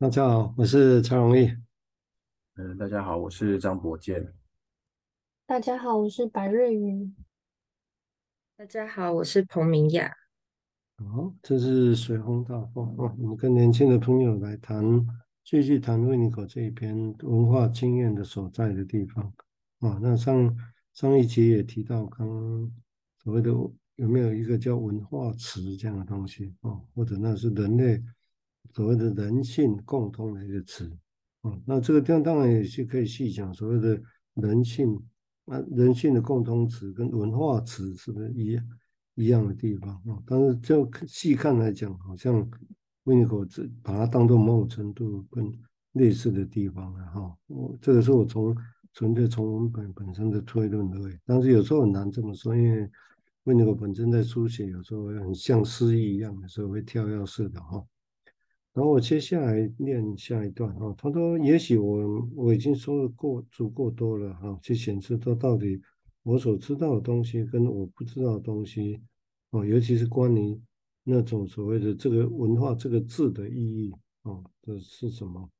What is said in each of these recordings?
大家好，我是蔡荣义。嗯，大家好，我是张博健。大家好，我是白瑞云。大家好，我是彭明雅。好，这是随风大风啊，我们跟年轻的朋友来谈，继续谈威尼口这一篇文化经验的所在的地方啊。那上上一集也提到，刚刚所谓的有没有一个叫文化池这样的东西啊，或者那是人类所谓的人性共通的一个词啊。那这个地方当然也是可以细讲所谓的人性啊，人性的共通词跟文化词是不是一？一样的地方啊，但是就细看来讲，好像威尼口只把它当做某种程度跟类似的地方了哈。我这个是我从纯粹从文本本身的推论而已，但是有时候很难这么说，因为威尼口本身在书写有时候很像诗意一样的时候会跳跃式的哈。然后我接下来念下一段哈，他说：“也许我我已经说的过足够多了哈，去显示说到底我所知道的东西跟我不知道的东西。”哦，尤其是关于那种所谓的这个文化这个字的意义，哦，这是什么？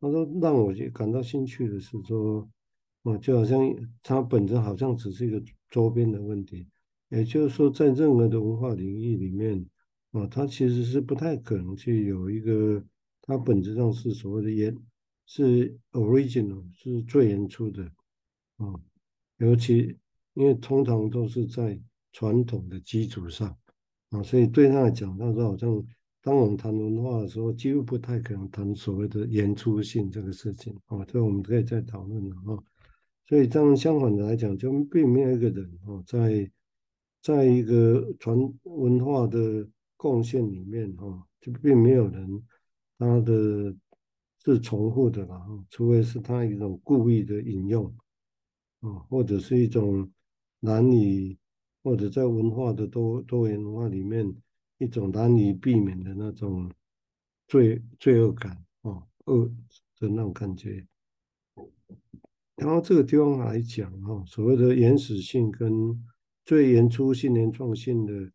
他说让我感到兴趣的是说，哦，就好像它本身好像只是一个周边的问题，也就是说，在任何的文化领域里面，哦，它其实是不太可能去有一个它本质上是所谓的原是 original 是最原初的，哦，尤其因为通常都是在。传统的基础上啊，所以对他来讲，他说好像当我们谈文化的时候，几乎不太可能谈所谓的原初性这个事情啊，这我们可以再讨论了啊。所以这样相反的来讲，就并没有一个人哦，在在一个传文化的贡献里面哈，就并没有人他的是重复的了哈，除非是他一种故意的引用啊，或者是一种难以。或者在文化的多多元文化里面，一种难以避免的那种罪罪恶感哦，恶的那种感觉。然后这个地方来讲哈，所谓的原始性跟最原初性、原创性的，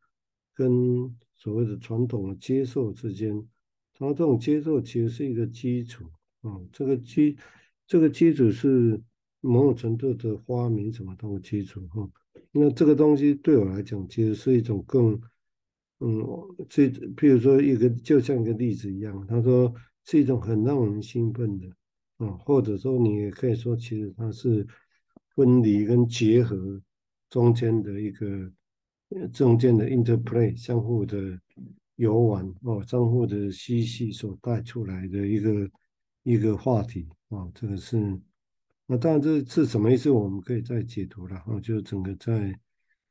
跟所谓的传统的接受之间，然后这种接受其实是一个基础啊，这个基这个基础是某种程度的发明什么东西基础哈。那这个东西对我来讲，其实是一种更，嗯，这譬如说一个就像一个例子一样，他说是一种很让人兴奋的，啊、或者说你也可以说，其实它是分离跟结合中间的一个中间的 interplay，相互的游玩哦，相互的嬉戏所带出来的一个一个话题啊、哦，这个是。那当然，这是什么意思？我们可以再解读了啊，就整个在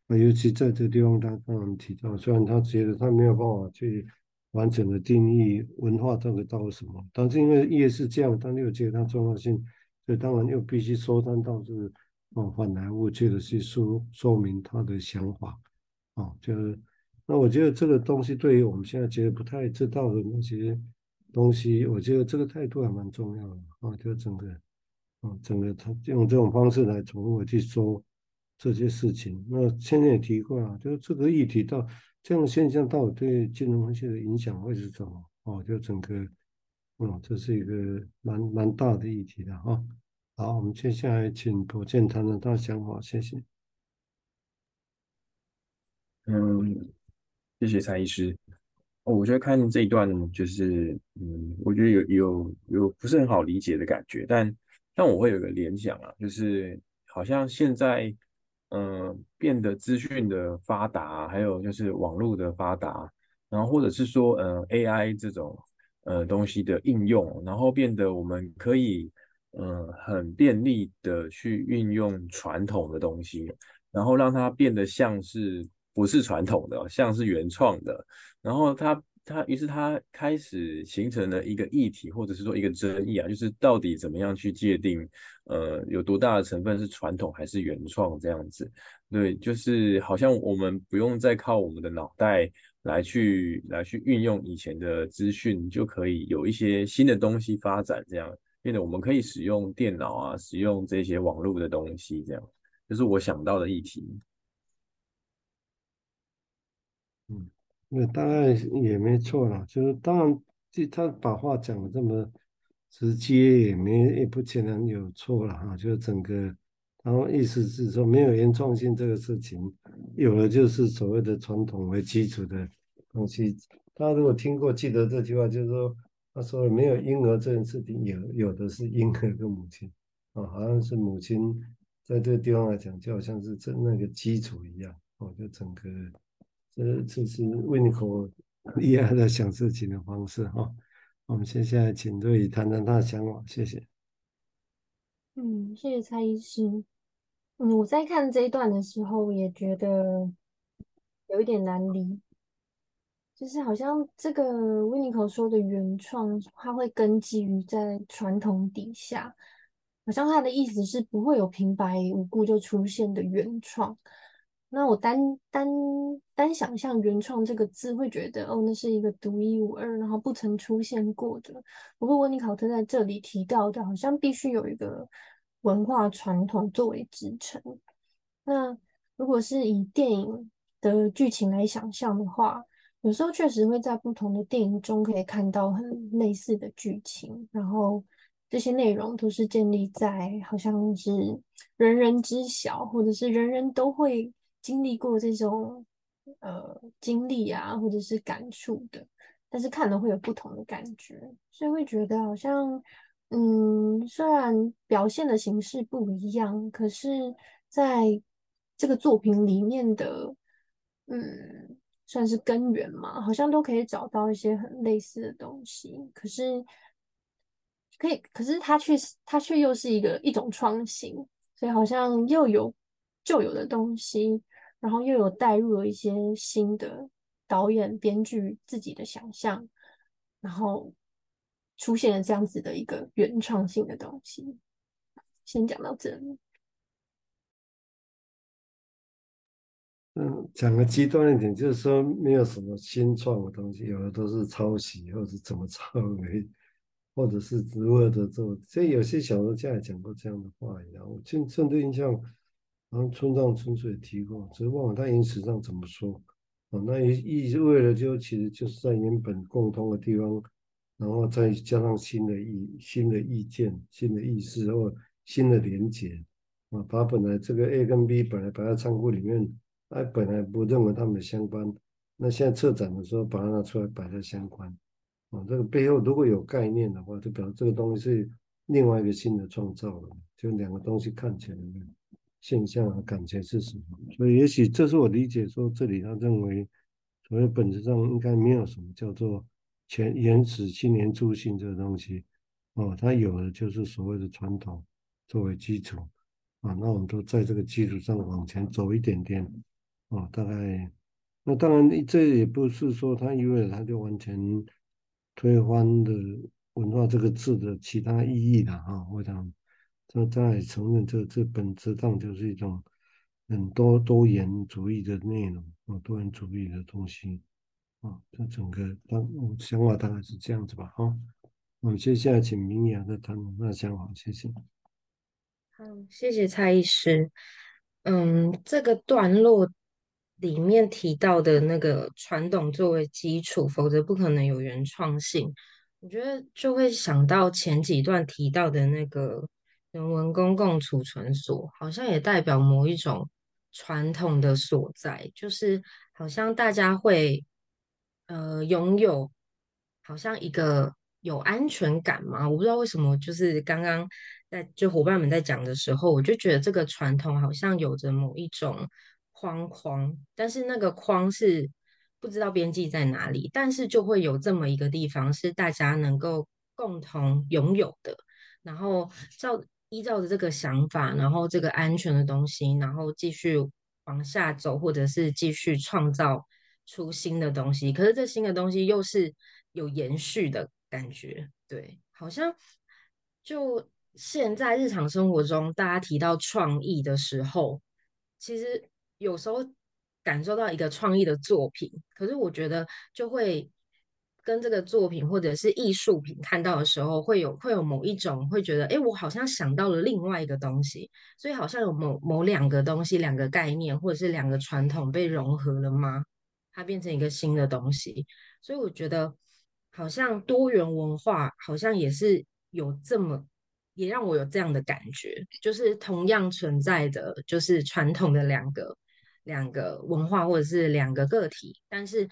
啊，尤其在这个地方，他刚刚提到，虽然他觉得他没有办法去完整的定义文化这个到什么，但是因为越是这样，他又觉得它重要性，所以当然又必须说三道四哦，反来覆去的去说说明他的想法哦，就是那我觉得这个东西对于我们现在觉得不太知道的那些东西，我觉得这个态度还蛮重要的啊，就整个。啊，整个他用这种方式来重复去说这些事情。那前面也提过了，就是这个议题到这样现象到底对金融分析的影响会是什么？哦，就整个，嗯，这是一个蛮蛮大的议题的哈。好，我们接下来请博建谈谈他的想法，谢谢。嗯，谢谢蔡医师。哦，我觉得看这一段就是，嗯，我觉得有有有不是很好理解的感觉，但。但我会有个联想啊，就是好像现在，嗯、变得资讯的发达，还有就是网络的发达，然后或者是说，嗯、，AI 这种呃东西的应用，然后变得我们可以，嗯、很便利的去运用传统的东西，然后让它变得像是不是传统的，像是原创的，然后它。他于是他开始形成了一个议题，或者是说一个争议啊，就是到底怎么样去界定，呃，有多大的成分是传统还是原创这样子？对，就是好像我们不用再靠我们的脑袋来去来去运用以前的资讯，就可以有一些新的东西发展，这样变得我们可以使用电脑啊，使用这些网络的东西，这样，就是我想到的议题。嗯。那当然也没错啦，就是当然就他把话讲的这么直接，也没也不见得有错了哈。就整个，然后意思是说，没有原创性这个事情，有了就是所谓的传统为基础的东西。大家如果听过，记得这句话，就是说，他说没有婴儿这件事情，有有的是婴儿跟母亲啊，好像是母亲在这个地方来讲，就好像是这那个基础一样哦，就整个这这是温尼科。厉害的想事情的方式哈，我们接下来请瑞宇谈谈他的想法，谢谢。嗯，谢谢蔡医师。嗯，我在看这一段的时候，也觉得有一点难理，就是好像这个温尼可说的原创，它会根基于在传统底下，好像他的意思是不会有平白无故就出现的原创。那我单单单想象“原创”这个字，会觉得哦，那是一个独一无二，然后不曾出现过的。不过温尼考特在这里提到的，好像必须有一个文化传统作为支撑。那如果是以电影的剧情来想象的话，有时候确实会在不同的电影中可以看到很类似的剧情，然后这些内容都是建立在好像是人人知晓，或者是人人都会。经历过这种呃经历啊，或者是感触的，但是看了会有不同的感觉，所以会觉得好像，嗯，虽然表现的形式不一样，可是在这个作品里面的，嗯，算是根源嘛，好像都可以找到一些很类似的东西。可是，可以，可是它却它却又是一个一种创新，所以好像又有旧有的东西。然后又有带入了一些新的导演、编剧自己的想象，然后出现了这样子的一个原创性的东西。先讲到这里。嗯，讲个极端一点，就是说没有什么新创的东西，有的都是抄袭，或者怎么抄而已，或者是如何的做。所以有些小说家也讲过这样的话一样。我甚甚至印象。然后村上春树也提过，只是忘了他影史上怎么说。啊，那意意味着就其实就是在原本共通的地方，然后再加上新的意、新的意见、新的意思或新的连结。啊，把本来这个 A 跟 B 本来摆在仓库里面，哎，本来不认为他们相关，那现在策展的时候把它拿出来摆在相关。啊，这个背后如果有概念的话，就表示这个东西是另外一个新的创造了，就两个东西看起来。现象和感觉是什么？所以也许这是我理解说，这里他认为，所谓本质上应该没有什么叫做前原始青年初心这个东西哦，他有的就是所谓的传统作为基础啊，那我们都在这个基础上往前走一点点哦，大概那当然这也不是说他意味他就完全推翻的文化这个字的其他意义了啊，我想。这在承认这这本质上就是一种很多多元主义的内容啊，多元主义的东西啊，这整个当我想法大概是这样子吧，哈。我们接下来请明雅再谈那想法，谢谢。好，谢谢蔡医师。嗯，这个段落里面提到的那个传统作为基础，否则不可能有原创性。我觉得就会想到前几段提到的那个。人文公共储存所好像也代表某一种传统的所在，就是好像大家会呃拥有好像一个有安全感嘛。我不知道为什么，就是刚刚在就伙伴们在讲的时候，我就觉得这个传统好像有着某一种框框，但是那个框是不知道边际在哪里，但是就会有这么一个地方是大家能够共同拥有的，然后照。依照着这个想法，然后这个安全的东西，然后继续往下走，或者是继续创造出新的东西。可是这新的东西又是有延续的感觉，对，好像就现在日常生活中，大家提到创意的时候，其实有时候感受到一个创意的作品，可是我觉得就会。跟这个作品或者是艺术品看到的时候，会有会有某一种会觉得，哎，我好像想到了另外一个东西，所以好像有某某两个东西、两个概念或者是两个传统被融合了吗？它变成一个新的东西，所以我觉得好像多元文化好像也是有这么，也让我有这样的感觉，就是同样存在的，就是传统的两个两个文化或者是两个个体，但是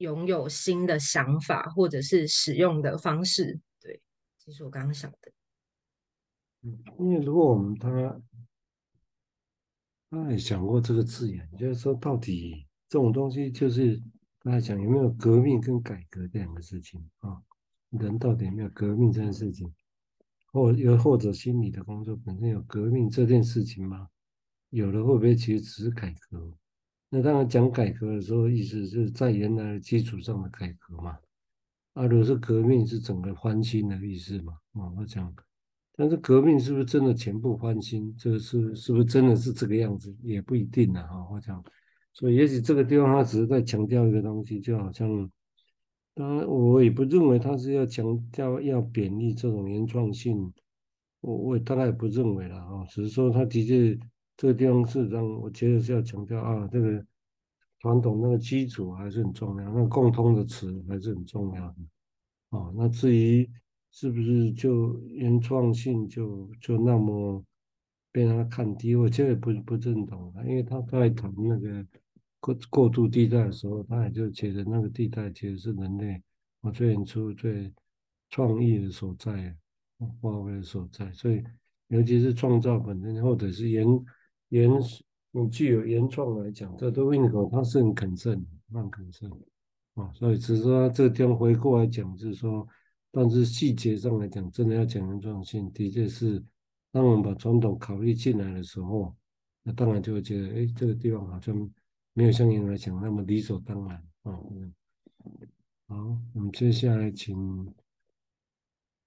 拥有新的想法或者是使用的方式。对，这是我刚刚想的。嗯，因为如果我们他他也想过这个字眼，就是说到底这种东西就是。他讲有没有革命跟改革这两个事情啊？人到底有没有革命这件事情，或又或者心理的工作本身有革命这件事情吗？有的会不会其实只是改革？那当然讲改革的时候，意思是在原来的基础上的改革嘛。啊，如果是革命，是整个翻新的意思嘛？啊，我讲，但是革命是不是真的全部翻新？这个是是不是真的是这个样子？也不一定呢。哈，我讲。所以，也许这个地方他只是在强调一个东西，就好像，当然，我也不认为他是要强调要贬义这种原创性，我我大概也不认为了啊，只是说他的确这个地方是让我觉得是要强调啊，这个传统那个基础还是很重要，那个共通的词还是很重要的啊。那至于是不是就原创性就就那么被他看低，我觉得不不认同，因为他在谈那个。过过渡地带的时候，他也就觉得那个地带其实是人类我最原初、最创意的所在，发挥的所在。所以，尤其是创造本身，或者是原原你具有原创来讲，这都英国他是很肯慎，很肯慎啊。所以，只是说这个地方回过来讲，就是说，但是细节上来讲，真的要讲原创性，的确是当我们把传统考虑进来的时候，那当然就会觉得，哎，这个地方好像。没有像原来讲那么理所当然啊。嗯，好，我们接下来请，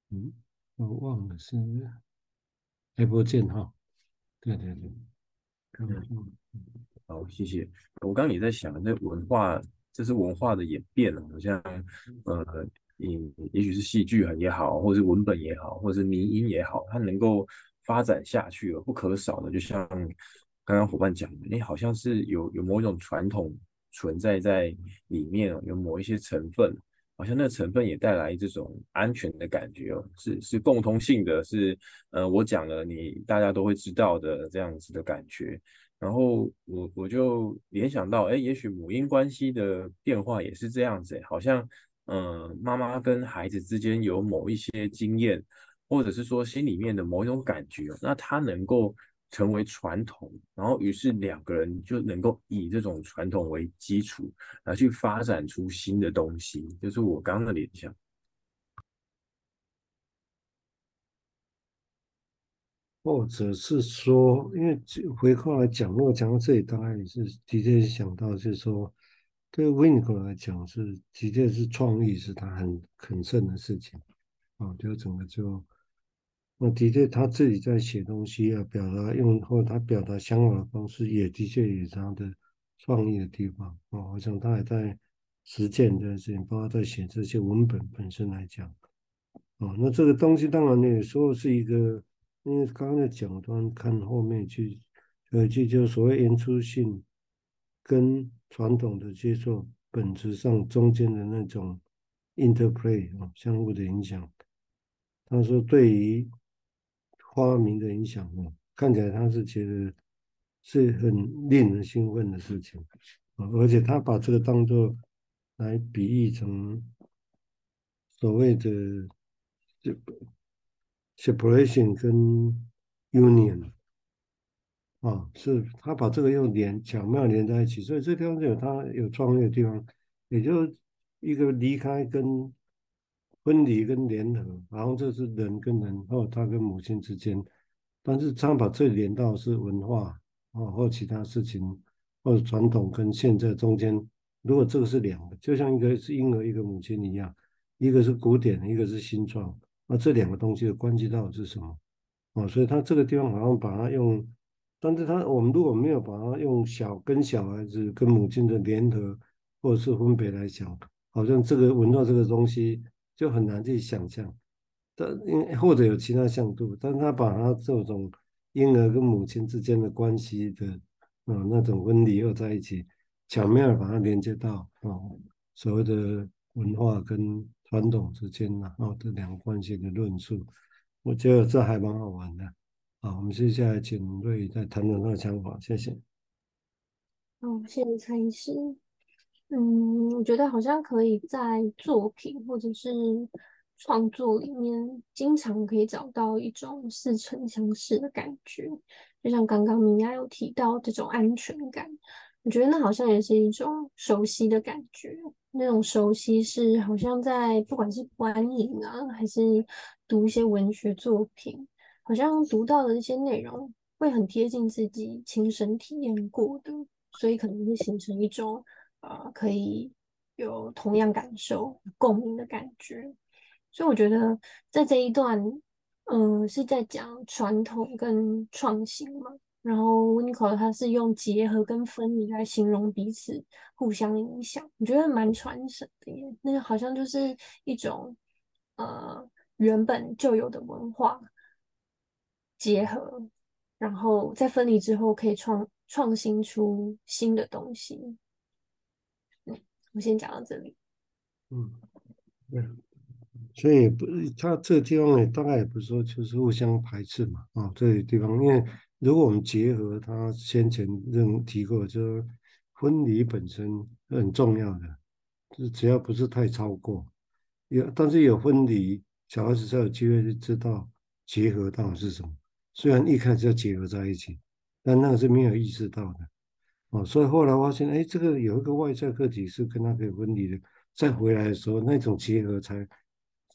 嗯，我忘了是开播见哈。对对对，嗯，好，谢谢。我刚刚也在想，那文化，这是文化的演变了，好像呃，也也许是戏剧也好，或者是文本也好，或者是民音也好，它能够发展下去了，不可少的，就像。刚刚伙伴讲的，哎，好像是有有某种传统存在在里面，有某一些成分，好像那个成分也带来这种安全的感觉哦，是是共通性的，是呃，我讲了你大家都会知道的这样子的感觉。然后我我就联想到，哎，也许母婴关系的变化也是这样子，好像嗯、妈妈跟孩子之间有某一些经验，或者是说心里面的某一种感觉，那他能够。成为传统，然后于是两个人就能够以这种传统为基础来去发展出新的东西，就是我刚刚的联想。或者是说，因为回过来讲，如果讲到这里，当然也是的确想到，就是说，对 w i n i c o 来讲是的确是创意是他很很胜的事情啊，就整个就。那的确，他自己在写东西啊，表达用或他表达想法的方式，也的确有他的创意的地方啊。我想他也在实践这件事情，包括在写这些文本本身来讲啊。那这个东西当然呢，有时候是一个，因为刚刚在讲端看后面去，有一句就所谓原初性跟传统的接受本质上中间的那种 interplay 啊，相互的影响。他说对于发明的影响啊，看起来他是觉得是很令人兴奋的事情啊，而且他把这个当做来比喻成所谓的 separation 跟 union 啊，是他把这个又连巧妙连在一起，所以这地方就有他有创意的地方，也就一个离开跟。分离跟联合，然后这是人跟人，或他跟母亲之间，但是他把这连到是文化哦，或其他事情，或者传统跟现在中间，如果这个是两个，就像一个是婴儿，一个母亲一样，一个是古典，一个是新创，那这两个东西的关系到底是什么？啊，所以他这个地方好像把它用，但是他我们如果没有把它用小跟小孩子跟母亲的联合或者是分别来讲，好像这个文化这个东西。就很难去想象，但因或者有其他向度，但他把他这种婴儿跟母亲之间的关系的啊、那种分离又在一起，巧妙把它连接到啊、所谓的文化跟传统之间然后，这两个关系的论述，我觉得这还蛮好玩的。好，我们接下来请瑞再谈谈他的想法，谢谢。好，谢谢蔡医师。嗯，我觉得好像可以在作品或者是创作里面，经常可以找到一种似曾相识的感觉。就像刚刚米娅有提到这种安全感，我觉得那好像也是一种熟悉的感觉。那种熟悉是好像在不管是观影啊，还是读一些文学作品，好像读到的一些内容会很贴近自己亲身体验过的，所以可能会形成一种。呃，可以有同样感受、共鸣的感觉，所以我觉得在这一段，嗯、是在讲传统跟创新嘛。然后 w i n c o 他是用结合跟分离来形容彼此互相影响，我觉得蛮传神的耶。那个好像就是一种呃原本就有的文化结合，然后在分离之后可以创创新出新的东西。我先讲到这里。嗯，对，所以不，他这个地方呢，大概也不是说就是互相排斥嘛，啊、哦，这个地方，因为如果我们结合他先前认提过，就是分离本身很重要的，就只要不是太超过，有，但是有分离，小孩子才有机会去知道结合到底是什么。虽然一开始要结合在一起，但那个是没有意识到的。哦，所以后来发现，哎，这个有一个外在个体是跟它可以分离的，再回来的时候，那种结合才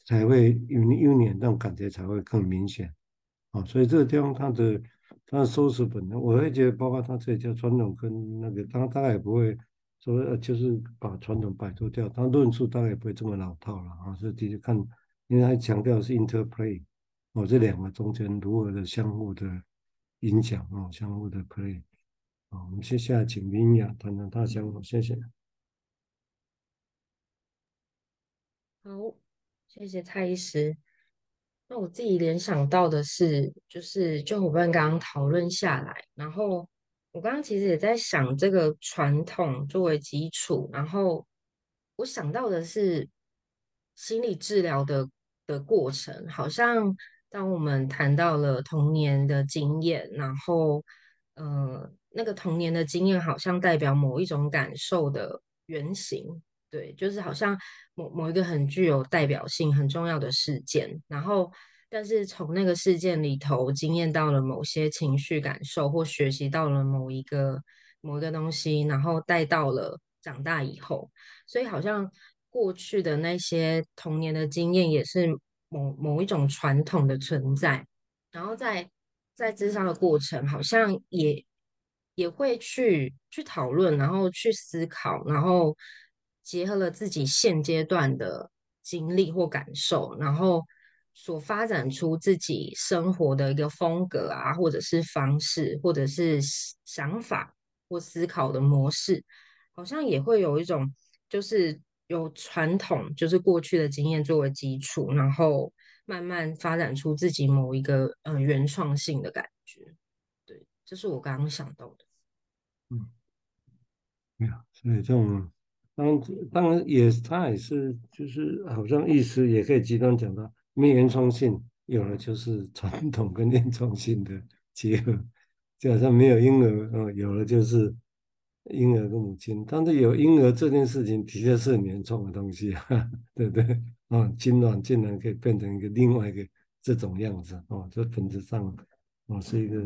才会有有点那种感觉才会更明显。啊，所以这个地方它的它的收拾本能，我会觉得，包括它这里叫传统跟那个，它大概也不会说，呃，就是把传统摆脱掉，它论述大概也不会这么老套了啊。所以继续看，因为它强调是 interplay，哦，这两个中间如何的相互的影响啊，相互的 play。好，我们接下来请明雅谈谈他的想法，谢谢。好，谢谢蔡医师。那我自己联想到的是，就是就伙伴刚刚讨论下来，然后我刚刚其实也在想这个传统作为基础，然后我想到的是心理治疗的的过程，好像当我们谈到了童年的经验，然后呃。那个童年的经验好像代表某一种感受的原型，对，就是好像某某一个很具有代表性、很重要的事件，然后但是从那个事件里头经验到了某些情绪感受，或学习到了某一个某一个东西，然后带到了长大以后，所以好像过去的那些童年的经验也是某某一种传统的存在，然后在在咨商的过程好像也。也会去去讨论，然后去思考，然后结合了自己现阶段的经历或感受，然后所发展出自己生活的一个风格啊，或者是方式，或者是想法或思考的模式，好像也会有一种，就是有传统，就是过去的经验作为基础，然后慢慢发展出自己某一个呃原创性的感觉。对，这是我刚刚想到的。没有，所以这种当当然也，他也是，就是好像意思也可以极端讲到，没原创性，有了就是传统跟原创性的结合，就好像没有婴儿，嗯，有了就是婴儿跟母亲，但是有婴儿这件事情，的确是很原创的东西，哈，对不对？啊、嗯，精卵竟然可以变成一个另外一个这种样子，哦，这本质上，哦，是一个。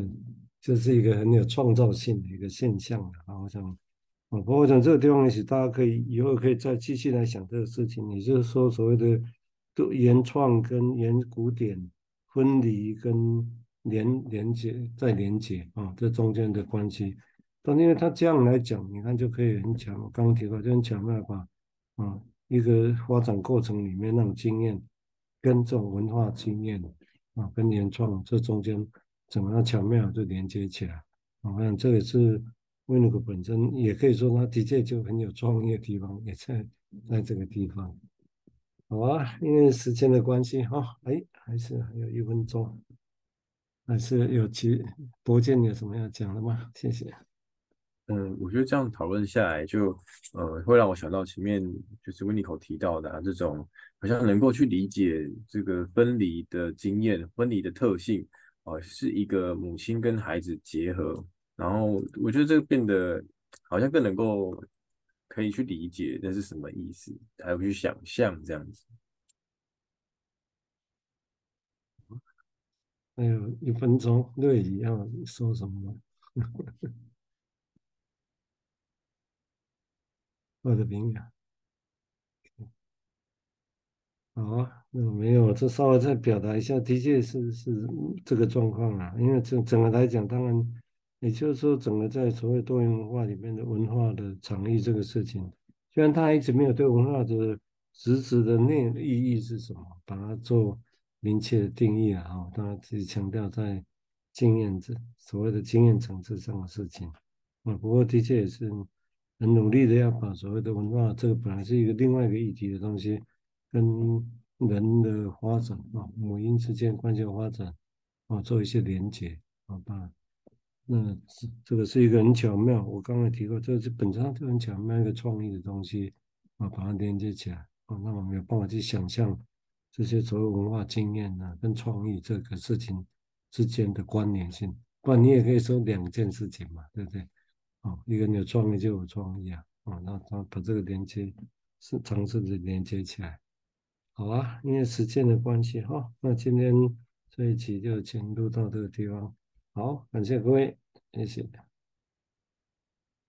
这是一个很有创造性的一个现象啊！我想，啊，不过我想这个地方也许大家可以以后可以再继续来想这个事情。也就是说，所谓的都原创跟原古典分离跟连连接再连接啊，这中间的关系。但因为他这样来讲，你看就可以很强。我刚刚提到就很巧妙把啊一个发展过程里面那种经验跟这种文化经验啊跟原创这中间。怎么样巧妙就连接起来？我想这个是 Winnick 本身也可以说，他的确就很有创意的地方，也在在这个地方。好啊，因为时间的关系哈，哎，还是还有一分钟，还是有其博建有什么要讲的吗？谢谢。嗯，我觉得这样讨论下来就，呃会让我想到前面就是 Winiko 提到的啊，这种好像能够去理解这个分离的经验、分离的特性啊，是一个母亲跟孩子结合，然后我觉得这个变得好像更能够可以去理解那是什么意思，还有去想象这样子。还有一分钟，瑞怡要说什么？我的名呀，好啊，那没有，这稍微再表达一下，的确是是这个状况啊。因为整整个来讲，当然也就是说，整个在所谓多元文化里面的文化的场域这个事情，虽然他一直没有对文化的实质的内意义是什么，把它做明确的定义啊，哈，当然自己强调在经验这所谓的经验层次上的事情，啊，不过的确也是。很努力的要把所谓的文化，这个本来是一个另外一个议题的东西，跟人的发展啊，母婴之间关系的发展啊，做一些连接，好吧？那这这个是一个很巧妙，我刚才提过，这是本质上就很巧妙一个创意的东西啊，把它连接起来啊，那我们有办法去想象这些所谓文化经验呢，跟创意这个事情之间的关联性，不然你也可以说两件事情嘛，对不对？哦，一个人有创意就有创意啊，哦，那他把这个连接是尝试着连接起来，好啊，因为时间的关系哈，那今天这一期就先录到这个地方，好，感谢各位，谢谢。